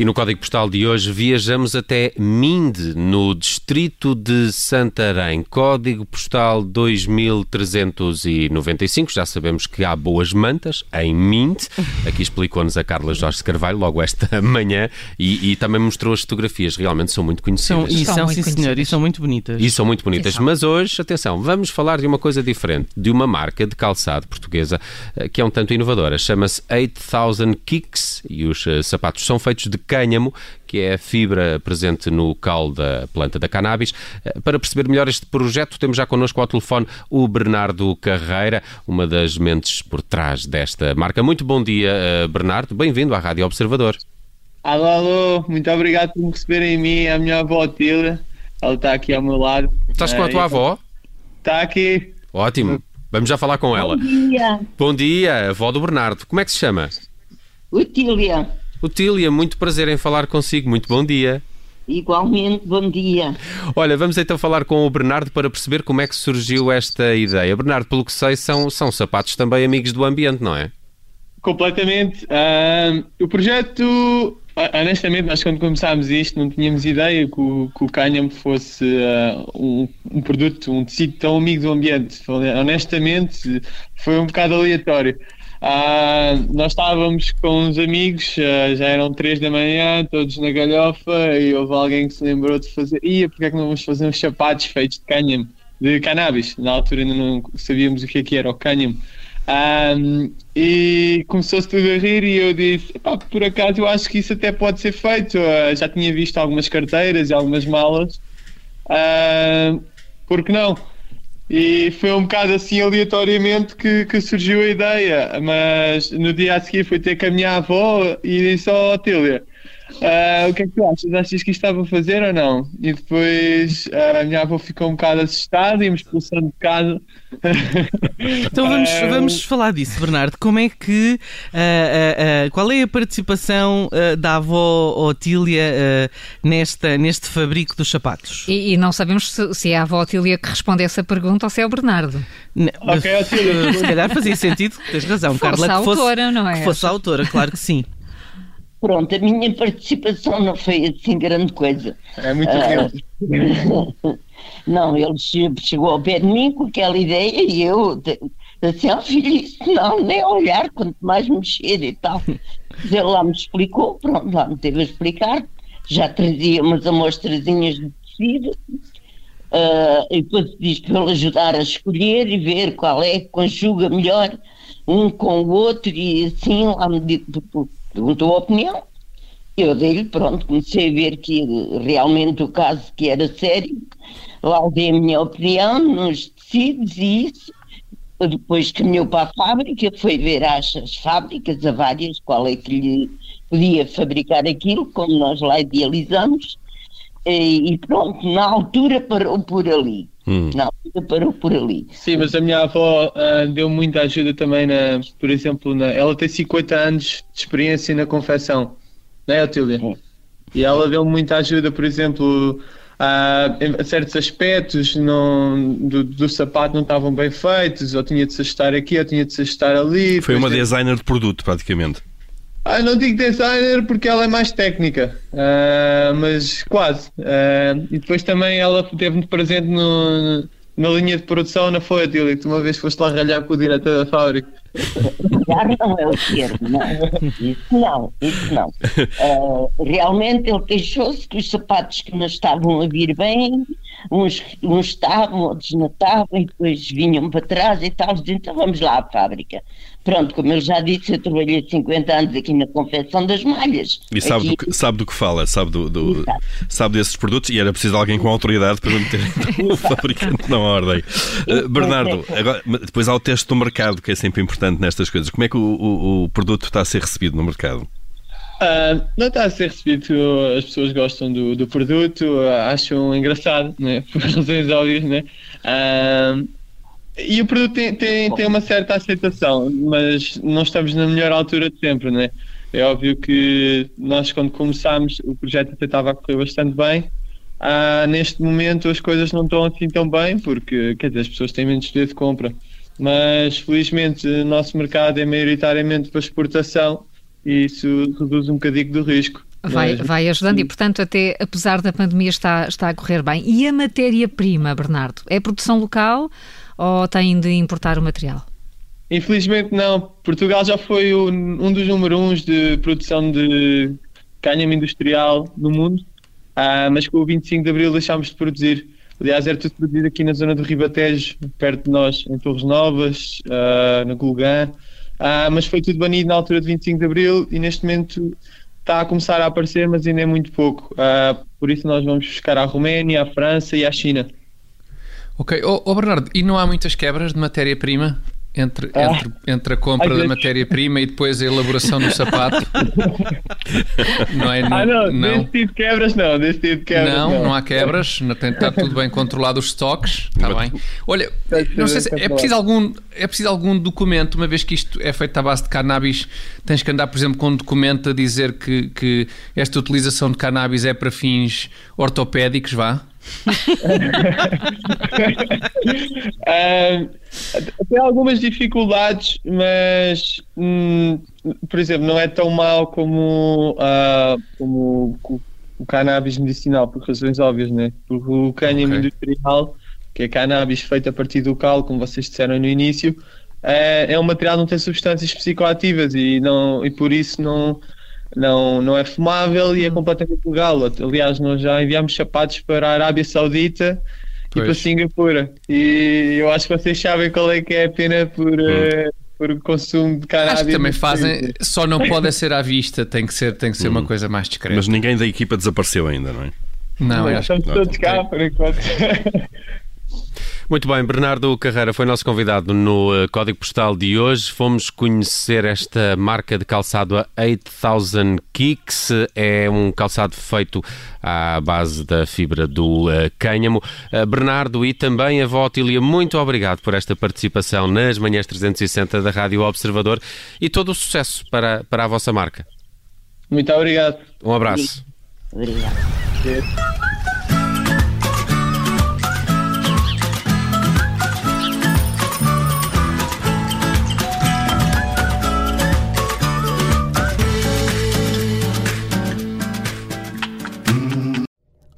E no código postal de hoje viajamos até Minde, no distrito de Santarém. Código postal 2395. Já sabemos que há boas mantas em Minde. Aqui explicou-nos a Carla Jorge Carvalho logo esta manhã e, e também mostrou as fotografias. Realmente são muito conhecidas. São, e são, São sim, muito senhor, e são muito bonitas. E são muito bonitas. Mas hoje, atenção, vamos falar de uma coisa diferente, de uma marca de calçado portuguesa eh, que é um tanto inovadora. Chama-se 8000 Kicks e os eh, sapatos são feitos de cânhamo, que é a fibra presente no caule da planta da cannabis. Eh, Para perceber melhor este projeto, temos já connosco ao telefone o Bernardo Carreira, uma das mentes por trás desta marca. Muito bom dia, eh, Bernardo. Bem-vindo à Rádio Observador. Alô, alô, muito obrigado por me receberem a mim, a minha avó Tilda. Ela está aqui ao meu lado. Estás com a tua avó? Está aqui. Ótimo. Vamos já falar com ela. Bom dia, Bom dia, avó do Bernardo. Como é que se chama? Otília. Otília, muito prazer em falar consigo. Muito bom dia. Igualmente, bom dia. Olha, vamos então falar com o Bernardo para perceber como é que surgiu esta ideia. Bernardo, pelo que sei, são, são sapatos também amigos do ambiente, não é? Completamente. Ahm, o projeto, ah, honestamente, nós quando começámos isto não tínhamos ideia que o, que o cânhamo fosse ah, um, um produto, um tecido tão amigo do ambiente. Honestamente, foi um bocado aleatório. Ah, nós estávamos com uns amigos, ah, já eram três da manhã, todos na galhofa, e houve alguém que se lembrou de fazer. Ia, porque é que não vamos fazer uns sapatos feitos de cânhamo, de cannabis? Na altura ainda não sabíamos o que é que era o cânhamo. Ahm, e começou-se tudo a rir e eu disse, "Epá, por acaso eu acho que isso até pode ser feito. Ah, já tinha visto algumas carteiras e algumas malas. Ah, por que não? E foi um bocado assim aleatoriamente que, que surgiu a ideia. Mas no dia a seguir fui ter com a minha avó e disse, ó Tília, ah, o que é que tu achas? Achas que isto estava a fazer ou não? E depois ah, a minha avó ficou um bocado assustada e me expulsando de casa. Então vamos, Ah, vamos falar disso, Bernardo. Como é que. qual é a participação da avó Otília nesta, neste fabrico dos sapatos? E, e não sabemos se, se é a avó Otília que responde a essa pergunta ou se é o Bernardo. N- Ok, Otília. Se calhar fazia sentido, tens razão, Fosse Carla. a que fosse, autora, não é? Que fosse a autora, claro que sim. Pronto, a minha participação não foi assim grande coisa. É muito Ah, real. não, ele che- chegou ao pé de mim com aquela ideia e eu assim, ó filho, isso não, nem olhar, quanto mais mexer e tal. Mas Ele lá me explicou, pronto, lá me teve a explicar, já trazia umas amostrazinhas de tecido, ah, e depois diz para ele ajudar a escolher e ver qual é que conjuga melhor um com o outro e assim lá me di- perguntou a opinião. Eu dei-lhe, pronto, comecei a ver que realmente o caso que era sério, lá dei a minha opinião nos tecidos e isso. Depois caminhou para a fábrica, foi ver às as fábricas, a várias, qual é que lhe podia fabricar aquilo, como nós lá idealizamos. E, e pronto, na altura parou por ali. Hum. Na altura parou por ali. Sim, mas a minha avó ah, deu muita ajuda também, na, por exemplo, na, ela tem 50 anos de experiência na confecção, não é, Otília? Sim. E ela deu muita ajuda, por exemplo, em certos aspectos não, do, do sapato não estavam bem feitos, ou tinha de se ajustar aqui, ou tinha de se ajustar ali. Foi uma designer de produto, praticamente. Ah, não digo designer porque ela é mais técnica, ah, mas quase. Ah, e depois também ela teve muito presente no, na linha de produção na Folha, que tu uma vez foste lá ralhar com o diretor da fábrica. Já não é o termo, não. Isso não, isso não. Ah, realmente ele queixou-se que os sapatos que não estavam a vir bem, uns, uns estavam, outros não estavam, e depois vinham para trás e tal. Então vamos lá à fábrica. Pronto, como eu já disse, eu trabalhei 50 anos aqui na confecção das malhas. E sabe, do que, sabe do que fala, sabe, do, do- sabe desses produtos e era preciso alguém com autoridade para meter o fabricante na ordem. Uh, Bernardo, agora, depois há o teste do mercado, que é sempre importante nestas coisas. Como é que o, o- o produto está a ser recebido no mercado? Ah, não está a ser recebido, as pessoas gostam do, do produto, ah, acham engraçado, né? por razões óbvias, né? Ah, e o produto tem, tem, tem uma certa aceitação, mas não estamos na melhor altura de sempre, né? É óbvio que nós, quando começámos, o projeto até estava a correr bastante bem. Ah, neste momento, as coisas não estão assim tão bem, porque quer dizer, as pessoas têm menos poder de compra. Mas, felizmente, o nosso mercado é maioritariamente para exportação e isso reduz um bocadinho do risco. Vai, Mas- vai ajudando e, portanto, até apesar da pandemia está, está a correr bem. E a matéria-prima, Bernardo? É produção local ou tem de importar o material? Infelizmente não. Portugal já foi o- um dos número uns de produção de cânhamo industrial no mundo, Ah, mas com o 25 de Abril deixámos de produzir. Aliás, era tudo produzido aqui na zona do Ribatejo, perto de nós, em Torres Novas, ah, na Gulgã. Ah, mas foi tudo banido na altura de 25 de Abril e neste momento está a começar a aparecer, mas ainda é muito pouco. Ah, por isso nós vamos buscar à Roménia, à França e à China. Ok. Ó ó, Bernardo, e não há muitas quebras de matéria-prima? Entre, Ah. entre, entre a compra da matéria-prima e depois a elaboração do sapato? não é? ah, não, não. desse tipo de quebras não, desse tipo de quebras Não, não há quebras, não tem- está tudo bem controlado os estoques, está bem. Olha, não sei se é preciso algum é preciso algum documento, uma vez que isto é feito à base de cannabis, tens que andar, por exemplo, com um documento a dizer que, que esta utilização de cannabis é para fins ortopédicos, vá? Ah, tem algumas dificuldades, mas hum, por exemplo, não é tão mau como, ah, como o, o cannabis medicinal, por razões óbvias, né? Porque o cânhamo Ok. industrial, que é cannabis feito a partir do cal, como vocês disseram no início, é, é um material que não tem substâncias psicoativas e, não, e por isso não, não, não é fumável e é completamente legal. Aliás, nós já enviámos sapatos para a Arábia Saudita e Pois. para Singapura. E eu acho que vocês sabem qual é que é a pena por, eh, por consumo de cannabis. Acho que também fazem, só não pode ser à vista, tem que ser, tem que ser uma coisa mais discreta. Mas ninguém da equipa desapareceu ainda, não é? não, Mas acho que estamos todos cá, por enquanto. Muito bem, Bernardo Carreira foi nosso convidado no eh, Código Postal de hoje. Fomos conhecer esta marca de calçado a 8000 Kicks. É um calçado feito à base da fibra do eh, cânhamo. Eh, Bernardo e também a avó Otília, muito obrigado por esta participação nas manhãs 360 da Rádio Observador e todo o sucesso para, para a vossa marca. Muito obrigado. Um abraço. Obrigada.